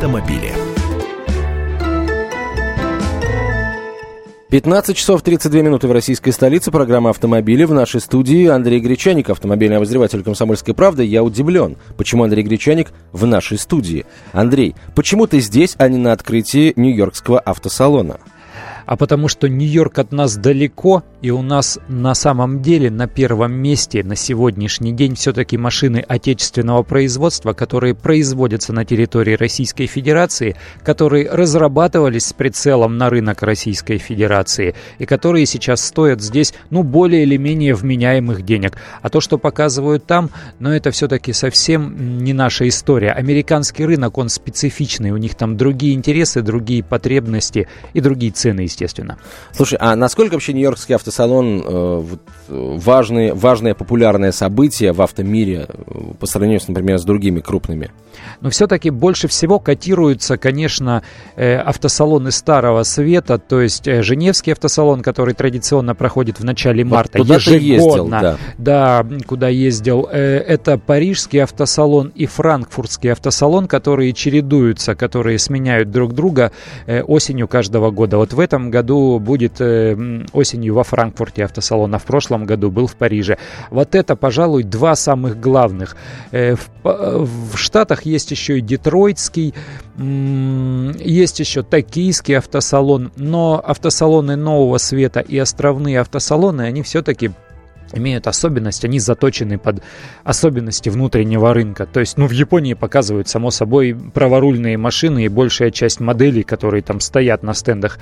автомобили. 15 часов 32 минуты в российской столице. Программа «Автомобили». В нашей студии Андрей Гречаник, автомобильный обозреватель «Комсомольской правды». Я удивлен, почему Андрей Гречаник в нашей студии. Андрей, почему ты здесь, а не на открытии Нью-Йоркского автосалона? а потому что Нью-Йорк от нас далеко, и у нас на самом деле на первом месте на сегодняшний день все-таки машины отечественного производства, которые производятся на территории Российской Федерации, которые разрабатывались с прицелом на рынок Российской Федерации, и которые сейчас стоят здесь, ну, более или менее вменяемых денег. А то, что показывают там, ну, это все-таки совсем не наша история. Американский рынок, он специфичный, у них там другие интересы, другие потребности и другие цены, естественно. Слушай, а насколько вообще Нью-Йоркский автосалон э, вот, важный, важное популярное событие в автомире э, по сравнению, например, с другими крупными? Но все-таки больше всего котируются, конечно, э, автосалоны Старого Света, то есть э, Женевский автосалон, который традиционно проходит в начале марта. Вот туда ездил, да. Да, куда ездил. Э, это Парижский автосалон и Франкфуртский автосалон, которые чередуются, которые сменяют друг друга э, осенью каждого года. Вот в этом году будет э, осенью во Франкфурте автосалон, а в прошлом году был в Париже. Вот это, пожалуй, два самых главных. Э, в, в Штатах есть еще и Детройтский, есть еще Токийский автосалон, но автосалоны нового света и островные автосалоны, они все-таки имеют особенность, они заточены под особенности внутреннего рынка. То есть, ну, в Японии показывают, само собой, праворульные машины и большая часть моделей, которые там стоят на стендах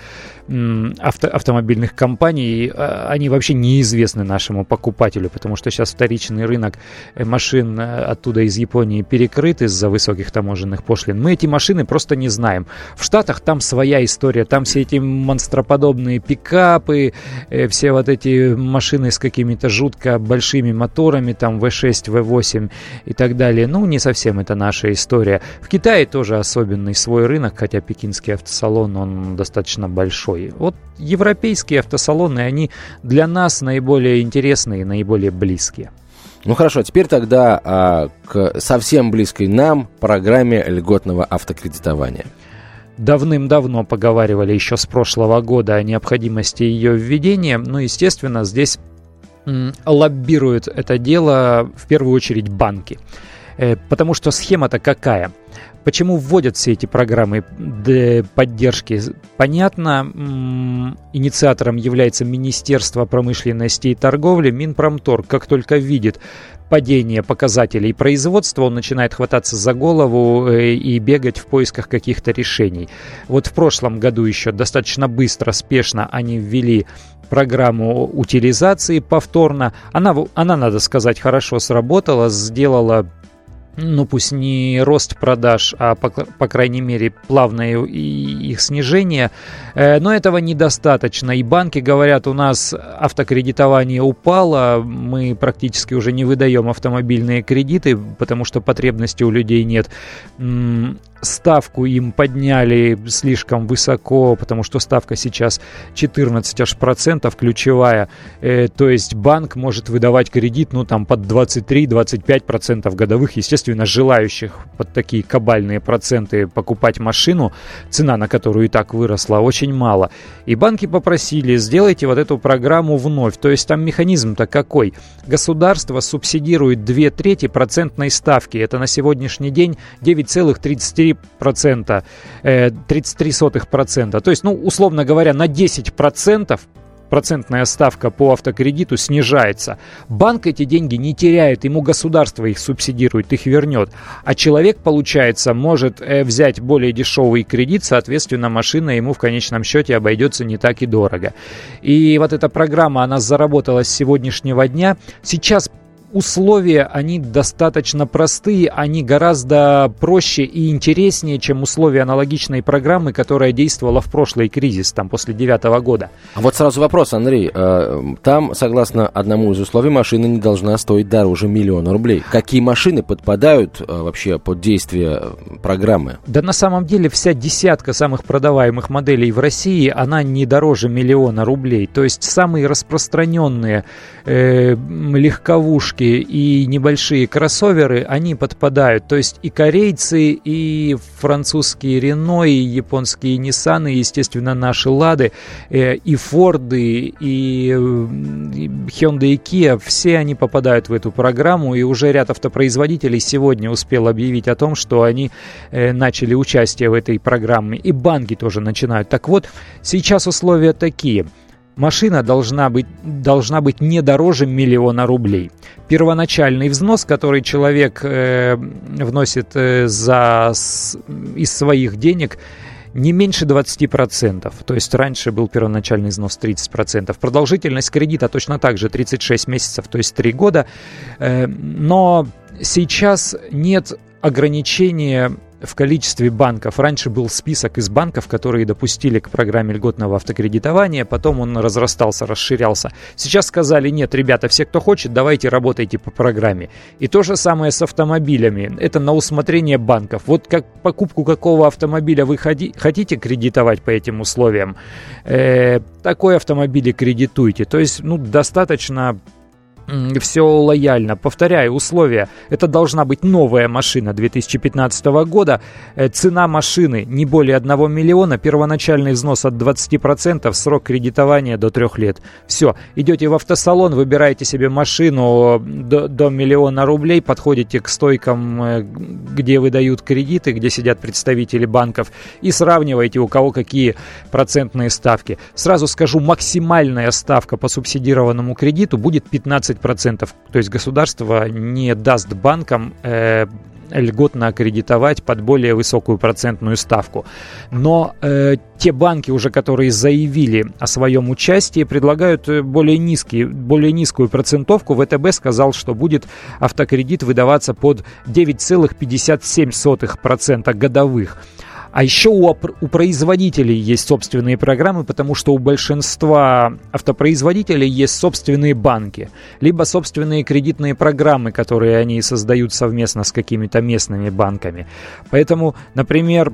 авто, автомобильных компаний, а, они вообще неизвестны нашему покупателю, потому что сейчас вторичный рынок э, машин э, оттуда из Японии перекрыт из-за высоких таможенных пошлин. Мы эти машины просто не знаем. В Штатах там своя история, там все эти монстроподобные пикапы, э, все вот эти машины с какими-то жутко большими моторами, там V6, V8 и так далее. Ну, не совсем это наша история. В Китае тоже особенный свой рынок, хотя пекинский автосалон, он достаточно большой. Вот европейские автосалоны, они для нас наиболее интересные и наиболее близкие. Ну хорошо, теперь тогда а, к совсем близкой нам программе льготного автокредитования давным-давно поговаривали еще с прошлого года о необходимости ее введения. Ну, естественно, здесь лоббируют это дело в первую очередь банки. Э, потому что схема-то какая? Почему вводят все эти программы поддержки? Понятно, инициатором является Министерство промышленности и торговли, Минпромторг. Как только видит падение показателей производства, он начинает хвататься за голову э, и бегать в поисках каких-то решений. Вот в прошлом году еще достаточно быстро, спешно они ввели программу утилизации повторно. Она, она, надо сказать, хорошо сработала, сделала ну пусть не рост продаж, а по, по крайней мере плавное их снижение. Э, но этого недостаточно. И банки говорят, у нас автокредитование упало, мы практически уже не выдаем автомобильные кредиты, потому что потребности у людей нет ставку им подняли слишком высоко, потому что ставка сейчас 14 аж процентов ключевая. Э, то есть банк может выдавать кредит, ну там под 23-25 процентов годовых. Естественно, желающих под такие кабальные проценты покупать машину, цена на которую и так выросла, очень мало. И банки попросили, сделайте вот эту программу вновь. То есть там механизм-то какой? Государство субсидирует 2 трети процентной ставки. Это на сегодняшний день 9,33 33%, э, 33%. То есть, ну, условно говоря, на 10% процентная ставка по автокредиту снижается. Банк эти деньги не теряет, ему государство их субсидирует, их вернет. А человек, получается, может э, взять более дешевый кредит, соответственно, машина ему в конечном счете обойдется не так и дорого. И вот эта программа, она заработала с сегодняшнего дня. Сейчас условия, они достаточно простые, они гораздо проще и интереснее, чем условия аналогичной программы, которая действовала в прошлый кризис, там, после девятого года. А вот сразу вопрос, Андрей. Э, там, согласно одному из условий, машина не должна стоить дороже миллиона рублей. Какие машины подпадают э, вообще под действие э, программы? Да на самом деле вся десятка самых продаваемых моделей в России, она не дороже миллиона рублей. То есть самые распространенные э, легковушки, легковушки и небольшие кроссоверы, они подпадают. То есть и корейцы, и французские Рено, и японские Ниссаны, естественно, наши Лады, э, и Форды, и Hyundai и Kia, все они попадают в эту программу, и уже ряд автопроизводителей сегодня успел объявить о том, что они э, начали участие в этой программе, и банки тоже начинают. Так вот, сейчас условия такие – машина должна быть, должна быть не дороже миллиона рублей. Первоначальный взнос, который человек э, вносит э, за, с, из своих денег, не меньше 20%. То есть раньше был первоначальный взнос 30%. Продолжительность кредита точно так же 36 месяцев, то есть 3 года. Э, но сейчас нет ограничения в количестве банков. Раньше был список из банков, которые допустили к программе льготного автокредитования, потом он разрастался, расширялся. Сейчас сказали, нет, ребята, все, кто хочет, давайте работайте по программе. И то же самое с автомобилями. Это на усмотрение банков. Вот как покупку какого автомобиля вы ходи, хотите кредитовать по этим условиям, э, такой автомобиль и кредитуйте. То есть, ну, достаточно все лояльно. Повторяю, условия. Это должна быть новая машина 2015 года. Э, цена машины не более 1 миллиона. Первоначальный взнос от 20%. Срок кредитования до 3 лет. Все. Идете в автосалон, выбираете себе машину до, до миллиона рублей, подходите к стойкам, э, где выдают кредиты, где сидят представители банков, и сравниваете, у кого какие процентные ставки. Сразу скажу, максимальная ставка по субсидированному кредиту будет 15 15%. То есть государство не даст банкам э, льготно аккредитовать под более высокую процентную ставку. Но э, те банки, уже которые заявили о своем участии, предлагают э, более, низкий, более низкую процентовку. ВТБ сказал, что будет автокредит выдаваться под 9,57% годовых. А еще у, у производителей есть собственные программы, потому что у большинства автопроизводителей есть собственные банки, либо собственные кредитные программы, которые они создают совместно с какими-то местными банками. Поэтому, например,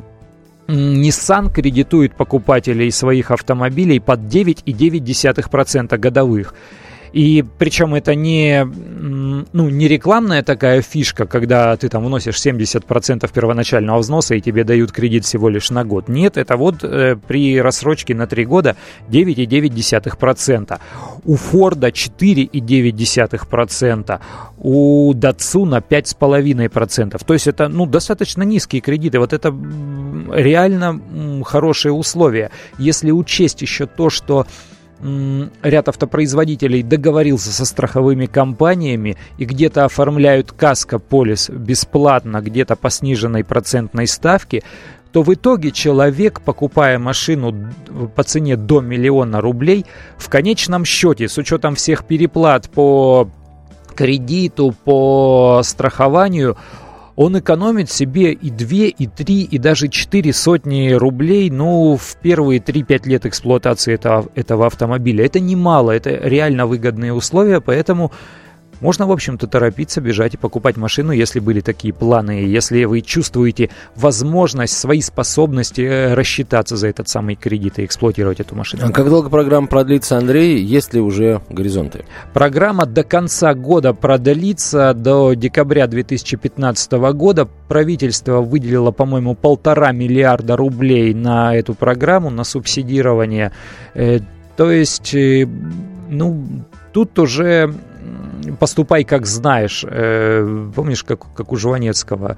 Nissan кредитует покупателей своих автомобилей под 9,9% годовых. И причем это не, ну, не рекламная такая фишка, когда ты там вносишь 70% первоначального взноса и тебе дают кредит всего лишь на год. Нет, это вот э, при рассрочке на 3 года 9,9%. У Форда 4,9%. У Датсуна 5,5%. То есть это ну, достаточно низкие кредиты. Вот это реально хорошие условия. Если учесть еще то, что ряд автопроизводителей договорился со страховыми компаниями и где-то оформляют каско-полис бесплатно, где-то по сниженной процентной ставке, то в итоге человек, покупая машину по цене до миллиона рублей, в конечном счете, с учетом всех переплат по кредиту, по страхованию, он экономит себе и 2, и 3, и даже 4 сотни рублей, ну, в первые 3-5 лет эксплуатации этого, этого автомобиля. Это немало, это реально выгодные условия, поэтому можно, в общем-то, торопиться, бежать и покупать машину, если были такие планы, если вы чувствуете возможность, свои способности э, рассчитаться за этот самый кредит и эксплуатировать эту машину. А как долго программа продлится, Андрей? Есть ли уже горизонты? Программа до конца года продлится, до декабря 2015 года. Правительство выделило, по-моему, полтора миллиарда рублей на эту программу, на субсидирование. Э, то есть, э, ну, тут уже поступай как знаешь. Э, помнишь, как, как у Жванецкого?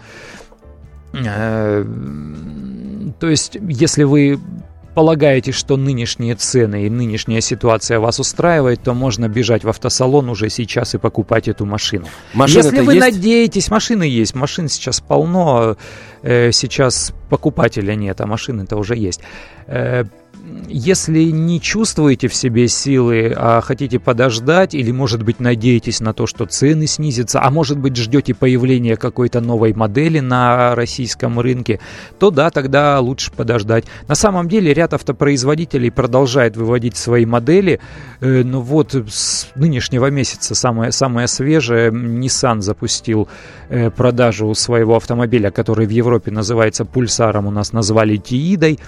Э, то есть, если вы полагаете, что нынешние цены и нынешняя ситуация вас устраивает, то можно бежать в автосалон уже сейчас и покупать эту машину. Машины Если вы есть? надеетесь, машины есть, машин сейчас полно, э, сейчас покупателя нет, а машины-то уже есть. Если не чувствуете в себе силы, а хотите подождать, или, может быть, надеетесь на то, что цены снизятся, а может быть, ждете появления какой-то новой модели на российском рынке, то да, тогда лучше подождать. На самом деле, ряд автопроизводителей продолжает выводить свои модели, э, но вот с нынешнего месяца самое, самое свежее, Nissan запустил э, продажу своего автомобиля, который в Европе называется Пульсаром, у нас назвали Тиидой,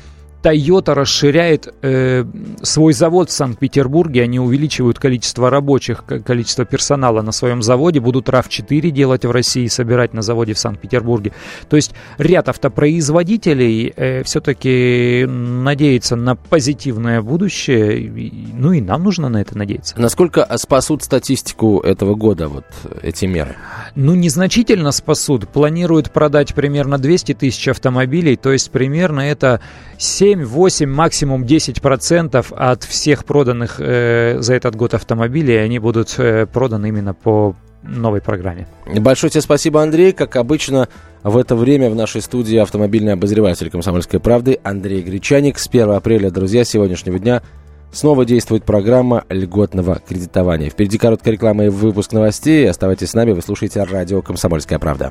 Toyota расширяет э, свой завод в Санкт-Петербурге, они увеличивают количество рабочих, количество персонала на своем заводе, будут RAV4 делать в России, собирать на заводе в Санкт-Петербурге. То есть ряд автопроизводителей э, все-таки надеется на позитивное будущее, ну и нам нужно на это надеяться. Насколько спасут статистику этого года вот эти меры? Ну, незначительно спасут. Планируют продать примерно 200 тысяч автомобилей, то есть примерно это 7 7, 8, максимум 10% от всех проданных э, за этот год автомобилей, они будут э, проданы именно по новой программе. Большое тебе спасибо, Андрей. Как обычно, в это время в нашей студии автомобильный обозреватель «Комсомольской правды» Андрей Гречаник. С 1 апреля, друзья, сегодняшнего дня снова действует программа льготного кредитования. Впереди короткая реклама и выпуск новостей. Оставайтесь с нами, вы слушаете радио «Комсомольская правда».